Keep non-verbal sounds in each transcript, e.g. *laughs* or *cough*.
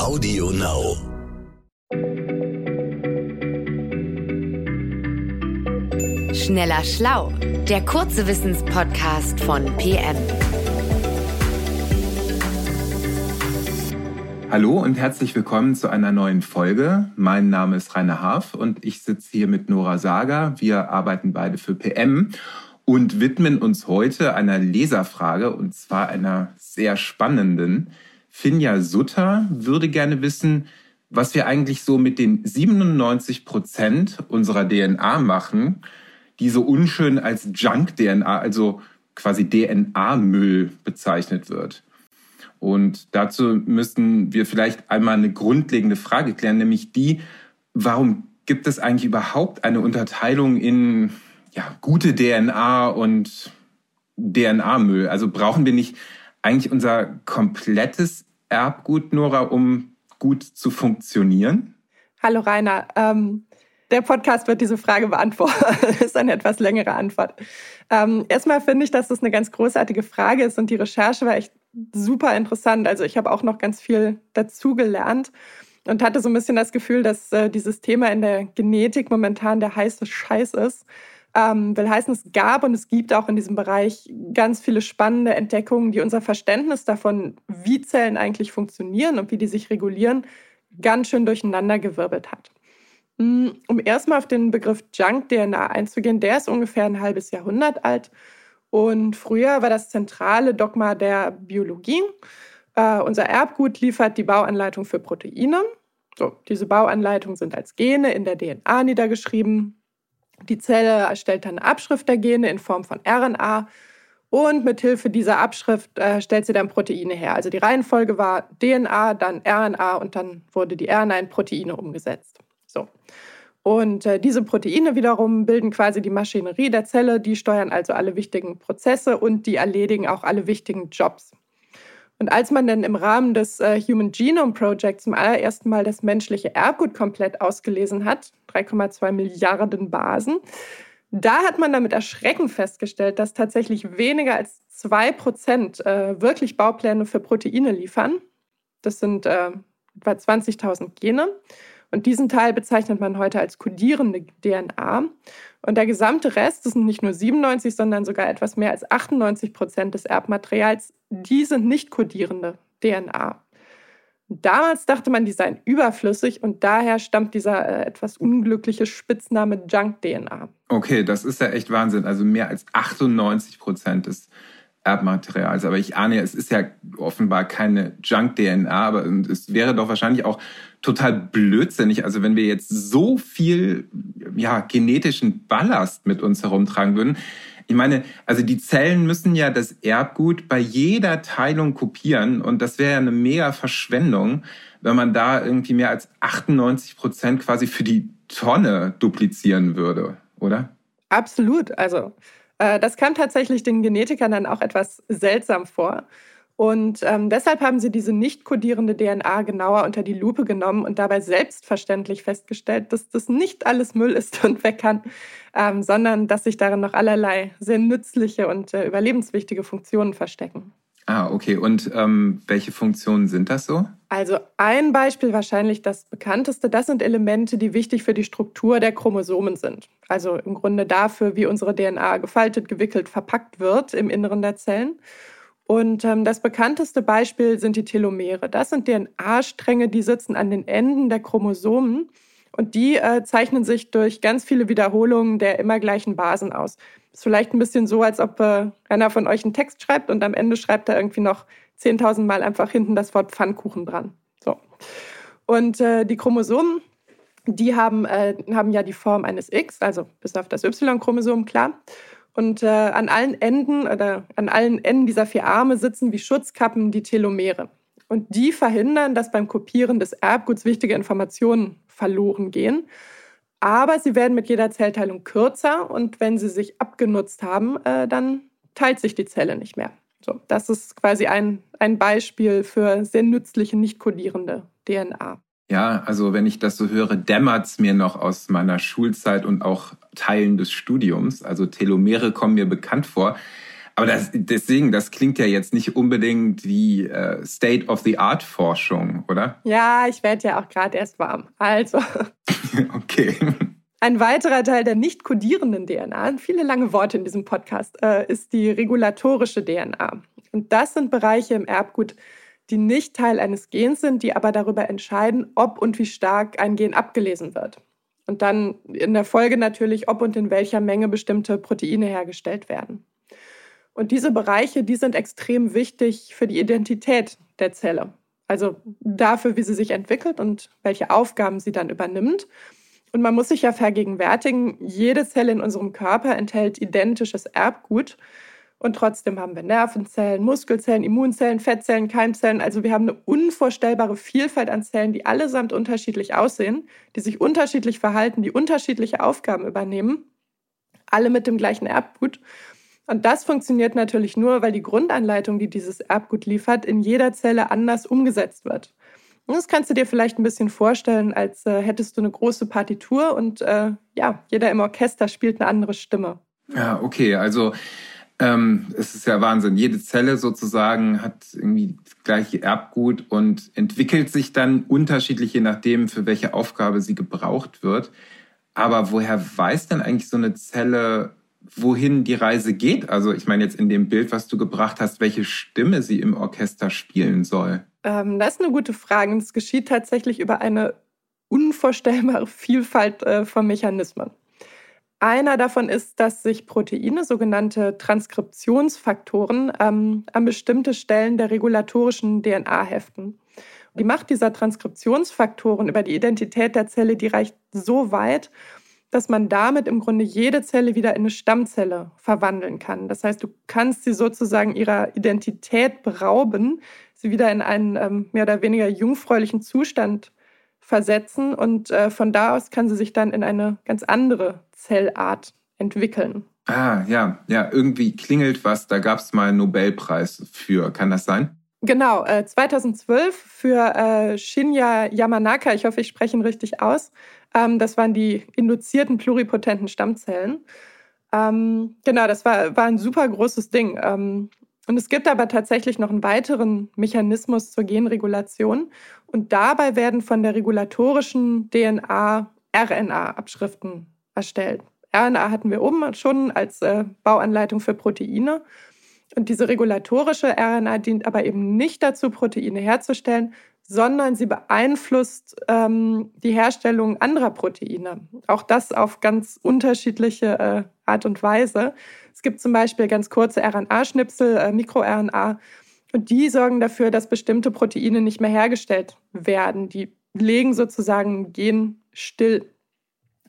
Audio Now. Schneller Schlau, der kurze Wissenspodcast von PM. Hallo und herzlich willkommen zu einer neuen Folge. Mein Name ist Rainer Haaf und ich sitze hier mit Nora Sager. Wir arbeiten beide für PM und widmen uns heute einer Leserfrage und zwar einer sehr spannenden. Finja Sutter würde gerne wissen, was wir eigentlich so mit den 97 Prozent unserer DNA machen, die so unschön als Junk-DNA, also quasi DNA-Müll bezeichnet wird. Und dazu müssten wir vielleicht einmal eine grundlegende Frage klären, nämlich die, warum gibt es eigentlich überhaupt eine Unterteilung in ja, gute DNA und DNA-Müll? Also brauchen wir nicht eigentlich unser komplettes Erbgut, Nora, um gut zu funktionieren? Hallo Rainer. Ähm, der Podcast wird diese Frage beantworten. *laughs* das ist eine etwas längere Antwort. Ähm, erstmal finde ich, dass das eine ganz großartige Frage ist und die Recherche war echt super interessant. Also ich habe auch noch ganz viel dazugelernt und hatte so ein bisschen das Gefühl, dass äh, dieses Thema in der Genetik momentan der heiße Scheiß ist. Ähm, will heißen, es gab und es gibt auch in diesem Bereich ganz viele spannende Entdeckungen, die unser Verständnis davon, wie Zellen eigentlich funktionieren und wie die sich regulieren, ganz schön durcheinandergewirbelt hat. Hm, um erstmal auf den Begriff Junk-DNA einzugehen, der ist ungefähr ein halbes Jahrhundert alt. Und früher war das zentrale Dogma der Biologie. Äh, unser Erbgut liefert die Bauanleitung für Proteine. So, diese Bauanleitungen sind als Gene in der DNA niedergeschrieben. Die Zelle erstellt dann eine Abschrift der Gene in Form von RNA und mit Hilfe dieser Abschrift äh, stellt sie dann Proteine her. Also die Reihenfolge war DNA, dann RNA und dann wurde die RNA in Proteine umgesetzt. So. Und äh, diese Proteine wiederum bilden quasi die Maschinerie der Zelle, die steuern also alle wichtigen Prozesse und die erledigen auch alle wichtigen Jobs. Und als man dann im Rahmen des äh, Human Genome Project zum allerersten Mal das menschliche Erbgut komplett ausgelesen hat, 3,2 Milliarden Basen, da hat man damit Erschrecken festgestellt, dass tatsächlich weniger als 2 Prozent äh, wirklich Baupläne für Proteine liefern. Das sind äh, etwa 20.000 Gene. Und diesen Teil bezeichnet man heute als kodierende DNA. Und der gesamte Rest, das sind nicht nur 97, sondern sogar etwas mehr als 98 Prozent des Erbmaterials, die sind nicht kodierende DNA. Damals dachte man, die seien überflüssig und daher stammt dieser äh, etwas unglückliche Spitzname Junk-DNA. Okay, das ist ja echt Wahnsinn. Also mehr als 98 Prozent des Erbmaterials. Aber ich ahne, es ist ja offenbar keine Junk-DNA, aber es wäre doch wahrscheinlich auch total blödsinnig. Also wenn wir jetzt so viel ja, genetischen Ballast mit uns herumtragen würden. Ich meine, also die Zellen müssen ja das Erbgut bei jeder Teilung kopieren und das wäre ja eine mega Verschwendung, wenn man da irgendwie mehr als 98 Prozent quasi für die Tonne duplizieren würde, oder? Absolut. Also das kam tatsächlich den Genetikern dann auch etwas seltsam vor. Und ähm, deshalb haben sie diese nicht kodierende DNA genauer unter die Lupe genommen und dabei selbstverständlich festgestellt, dass das nicht alles Müll ist und weg kann, ähm, sondern dass sich darin noch allerlei sehr nützliche und äh, überlebenswichtige Funktionen verstecken. Ah, okay. Und ähm, welche Funktionen sind das so? Also ein Beispiel wahrscheinlich das bekannteste, das sind Elemente, die wichtig für die Struktur der Chromosomen sind. Also im Grunde dafür, wie unsere DNA gefaltet, gewickelt, verpackt wird im Inneren der Zellen. Und ähm, das bekannteste Beispiel sind die Telomere. Das sind DNA-Stränge, die sitzen an den Enden der Chromosomen und die äh, zeichnen sich durch ganz viele Wiederholungen der immer gleichen Basen aus. Ist vielleicht ein bisschen so, als ob äh, einer von euch einen Text schreibt und am Ende schreibt er irgendwie noch 10.000 Mal einfach hinten das Wort Pfannkuchen dran. So. Und äh, die Chromosomen, die haben, äh, haben ja die Form eines X, also bis auf das Y-Chromosom, klar. Und äh, an allen Enden oder an allen Enden dieser vier Arme sitzen wie Schutzkappen die Telomere. Und die verhindern, dass beim Kopieren des Erbguts wichtige Informationen verloren gehen. Aber sie werden mit jeder Zellteilung kürzer und wenn sie sich abgenutzt haben, äh, dann teilt sich die Zelle nicht mehr. So, das ist quasi ein, ein Beispiel für sehr nützliche, nicht kodierende DNA. Ja, also wenn ich das so höre, dämmert's mir noch aus meiner Schulzeit und auch Teilen des Studiums. Also Telomere kommen mir bekannt vor. Aber das, deswegen, das klingt ja jetzt nicht unbedingt wie äh, State-of-the-Art-Forschung, oder? Ja, ich werde ja auch gerade erst warm. Also. *laughs* okay. Ein weiterer Teil der nicht kodierenden DNA, viele lange Worte in diesem Podcast, äh, ist die regulatorische DNA. Und das sind Bereiche im Erbgut, die nicht Teil eines Gens sind, die aber darüber entscheiden, ob und wie stark ein Gen abgelesen wird. Und dann in der Folge natürlich, ob und in welcher Menge bestimmte Proteine hergestellt werden. Und diese Bereiche, die sind extrem wichtig für die Identität der Zelle. Also dafür, wie sie sich entwickelt und welche Aufgaben sie dann übernimmt. Und man muss sich ja vergegenwärtigen, jede Zelle in unserem Körper enthält identisches Erbgut. Und trotzdem haben wir Nervenzellen, Muskelzellen, Immunzellen, Fettzellen, Keimzellen. Also wir haben eine unvorstellbare Vielfalt an Zellen, die allesamt unterschiedlich aussehen, die sich unterschiedlich verhalten, die unterschiedliche Aufgaben übernehmen. Alle mit dem gleichen Erbgut. Und das funktioniert natürlich nur, weil die Grundanleitung, die dieses Erbgut liefert, in jeder Zelle anders umgesetzt wird. Und das kannst du dir vielleicht ein bisschen vorstellen, als äh, hättest du eine große Partitur und äh, ja, jeder im Orchester spielt eine andere Stimme. Ja, okay, also ähm, es ist ja Wahnsinn. Jede Zelle sozusagen hat irgendwie das gleiche Erbgut und entwickelt sich dann unterschiedlich, je nachdem, für welche Aufgabe sie gebraucht wird. Aber woher weiß denn eigentlich so eine Zelle, wohin die Reise geht. Also ich meine jetzt in dem Bild, was du gebracht hast, welche Stimme sie im Orchester spielen soll. Ähm, das ist eine gute Frage. Es geschieht tatsächlich über eine unvorstellbare Vielfalt äh, von Mechanismen. Einer davon ist, dass sich Proteine, sogenannte Transkriptionsfaktoren, ähm, an bestimmte Stellen der regulatorischen DNA heften. Die Macht dieser Transkriptionsfaktoren über die Identität der Zelle, die reicht so weit, dass man damit im Grunde jede Zelle wieder in eine Stammzelle verwandeln kann. Das heißt, du kannst sie sozusagen ihrer Identität berauben, sie wieder in einen ähm, mehr oder weniger jungfräulichen Zustand versetzen und äh, von da aus kann sie sich dann in eine ganz andere Zellart entwickeln. Ah, ja, ja, irgendwie klingelt was. Da gab es mal einen Nobelpreis für. Kann das sein? Genau, äh, 2012 für äh, Shinya Yamanaka, ich hoffe, ich spreche ihn richtig aus, ähm, das waren die induzierten pluripotenten Stammzellen. Ähm, genau, das war, war ein super großes Ding. Ähm, und es gibt aber tatsächlich noch einen weiteren Mechanismus zur Genregulation. Und dabei werden von der regulatorischen DNA RNA-Abschriften erstellt. RNA hatten wir oben schon als äh, Bauanleitung für Proteine. Und diese regulatorische RNA dient aber eben nicht dazu, Proteine herzustellen, sondern sie beeinflusst ähm, die Herstellung anderer Proteine. Auch das auf ganz unterschiedliche äh, Art und Weise. Es gibt zum Beispiel ganz kurze RNA-Schnipsel, äh, MikroRNA, und die sorgen dafür, dass bestimmte Proteine nicht mehr hergestellt werden. Die legen sozusagen Gen still.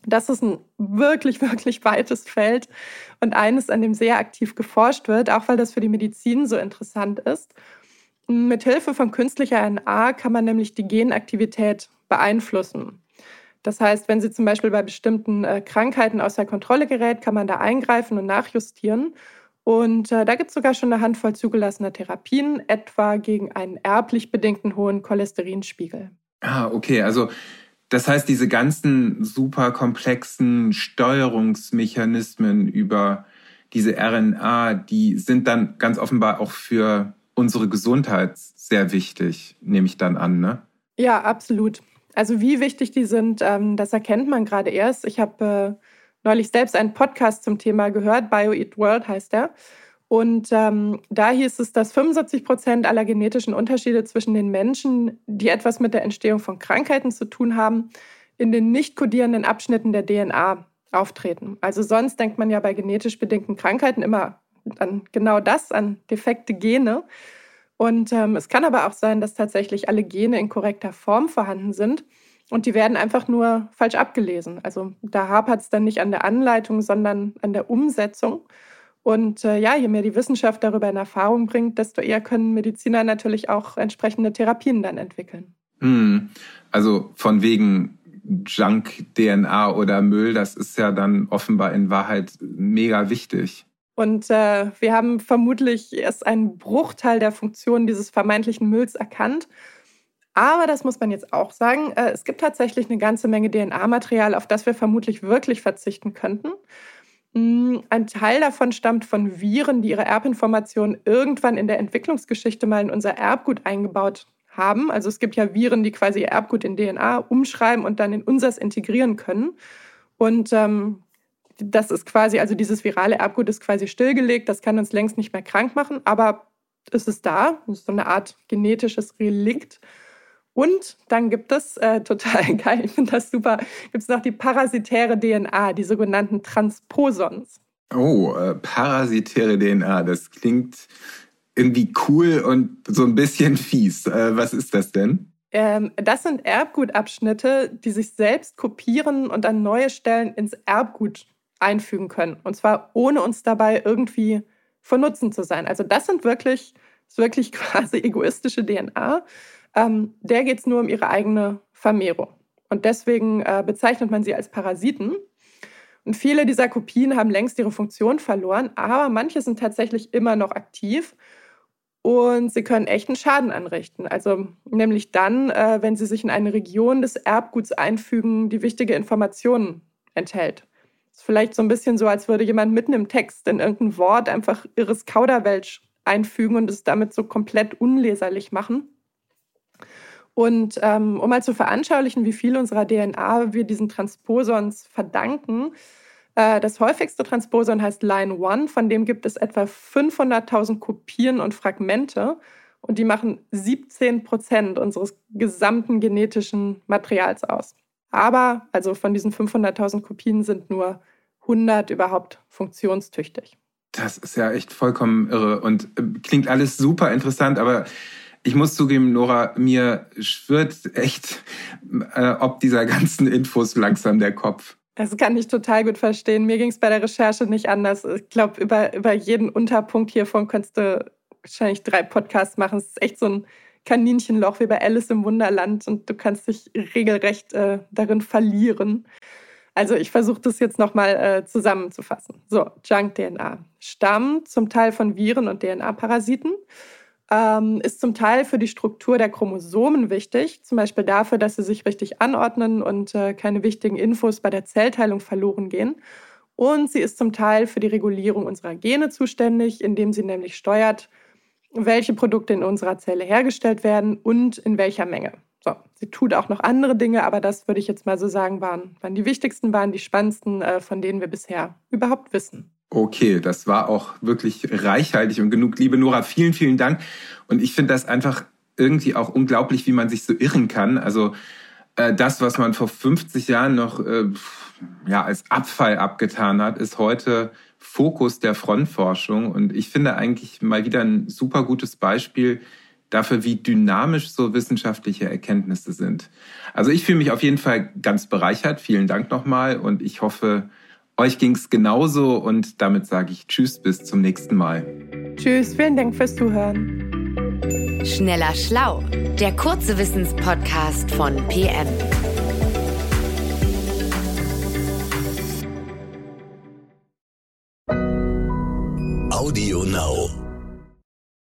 Das ist ein wirklich, *laughs* wirklich weites Feld und eines, an dem sehr aktiv geforscht wird, auch weil das für die Medizin so interessant ist. Mit Hilfe von künstlicher RNA kann man nämlich die Genaktivität beeinflussen. Das heißt, wenn sie zum Beispiel bei bestimmten äh, Krankheiten außer Kontrolle gerät, kann man da eingreifen und nachjustieren. Und äh, da gibt es sogar schon eine Handvoll zugelassener Therapien, etwa gegen einen erblich bedingten hohen Cholesterinspiegel. Ah, okay. Also das heißt, diese ganzen super komplexen Steuerungsmechanismen über diese RNA, die sind dann ganz offenbar auch für unsere Gesundheit sehr wichtig, nehme ich dann an, ne? Ja, absolut. Also wie wichtig die sind, ähm, das erkennt man gerade erst. Ich habe äh, neulich selbst einen Podcast zum Thema gehört, Bio Eat World heißt der. Und ähm, da hieß es, dass 75 Prozent aller genetischen Unterschiede zwischen den Menschen, die etwas mit der Entstehung von Krankheiten zu tun haben, in den nicht kodierenden Abschnitten der DNA auftreten. Also sonst denkt man ja bei genetisch bedingten Krankheiten immer an genau das, an defekte Gene. Und ähm, es kann aber auch sein, dass tatsächlich alle Gene in korrekter Form vorhanden sind und die werden einfach nur falsch abgelesen. Also da hapert es dann nicht an der Anleitung, sondern an der Umsetzung. Und äh, ja, je mehr die Wissenschaft darüber in Erfahrung bringt, desto eher können Mediziner natürlich auch entsprechende Therapien dann entwickeln. Hm. Also von wegen Junk-DNA oder Müll, das ist ja dann offenbar in Wahrheit mega wichtig. Und äh, wir haben vermutlich erst einen Bruchteil der Funktion dieses vermeintlichen Mülls erkannt. Aber das muss man jetzt auch sagen, äh, es gibt tatsächlich eine ganze Menge DNA-Material, auf das wir vermutlich wirklich verzichten könnten. Mm, ein Teil davon stammt von Viren, die ihre Erbinformationen irgendwann in der Entwicklungsgeschichte mal in unser Erbgut eingebaut haben. Also es gibt ja Viren, die quasi ihr Erbgut in DNA umschreiben und dann in unseres integrieren können. Und ähm, das ist quasi, also dieses virale Erbgut ist quasi stillgelegt, das kann uns längst nicht mehr krank machen, aber es ist da, es ist so eine Art genetisches Relikt. Und dann gibt es, äh, *laughs* total geil, ich finde das super, gibt es noch die parasitäre DNA, die sogenannten Transposons. Oh, äh, parasitäre DNA, das klingt irgendwie cool und so ein bisschen fies. Äh, was ist das denn? Ähm, das sind Erbgutabschnitte, die sich selbst kopieren und an neue Stellen ins Erbgut einfügen können. Und zwar ohne uns dabei irgendwie von Nutzen zu sein. Also das sind wirklich, ist wirklich *laughs* quasi egoistische DNA ähm, der geht es nur um ihre eigene Vermehrung. Und deswegen äh, bezeichnet man sie als Parasiten. Und viele dieser Kopien haben längst ihre Funktion verloren, aber manche sind tatsächlich immer noch aktiv und sie können echten Schaden anrichten. Also nämlich dann, äh, wenn sie sich in eine Region des Erbguts einfügen, die wichtige Informationen enthält. Ist vielleicht so ein bisschen so, als würde jemand mitten im Text in irgendein Wort einfach irres Kauderwelsch einfügen und es damit so komplett unleserlich machen. Und ähm, um mal zu veranschaulichen, wie viel unserer DNA wir diesen Transposons verdanken, äh, das häufigste Transposon heißt Line 1, von dem gibt es etwa 500.000 Kopien und Fragmente und die machen 17 Prozent unseres gesamten genetischen Materials aus. Aber, also von diesen 500.000 Kopien sind nur 100 überhaupt funktionstüchtig. Das ist ja echt vollkommen irre und äh, klingt alles super interessant, aber ich muss zugeben, Nora, mir schwirrt echt äh, ob dieser ganzen Infos langsam der Kopf. Das kann ich total gut verstehen. Mir ging es bei der Recherche nicht anders. Ich glaube, über, über jeden Unterpunkt hiervon könntest du wahrscheinlich drei Podcasts machen. Es ist echt so ein Kaninchenloch wie bei Alice im Wunderland und du kannst dich regelrecht äh, darin verlieren. Also ich versuche das jetzt nochmal äh, zusammenzufassen. So, Junk-DNA stammt zum Teil von Viren und DNA-Parasiten ähm, ist zum Teil für die Struktur der Chromosomen wichtig, zum Beispiel dafür, dass sie sich richtig anordnen und äh, keine wichtigen Infos bei der Zellteilung verloren gehen. Und sie ist zum Teil für die Regulierung unserer Gene zuständig, indem sie nämlich steuert, welche Produkte in unserer Zelle hergestellt werden und in welcher Menge. So, sie tut auch noch andere Dinge, aber das würde ich jetzt mal so sagen, waren, waren die wichtigsten, waren die spannendsten, äh, von denen wir bisher überhaupt wissen. Okay, das war auch wirklich reichhaltig und genug. Liebe Nora, vielen, vielen Dank. Und ich finde das einfach irgendwie auch unglaublich, wie man sich so irren kann. Also äh, das, was man vor 50 Jahren noch äh, ja, als Abfall abgetan hat, ist heute Fokus der Frontforschung. Und ich finde eigentlich mal wieder ein super gutes Beispiel dafür, wie dynamisch so wissenschaftliche Erkenntnisse sind. Also ich fühle mich auf jeden Fall ganz bereichert. Vielen Dank nochmal und ich hoffe, euch ging es genauso und damit sage ich Tschüss, bis zum nächsten Mal. Tschüss, vielen Dank fürs Zuhören. Schneller Schlau, der kurze Wissenspodcast von PM.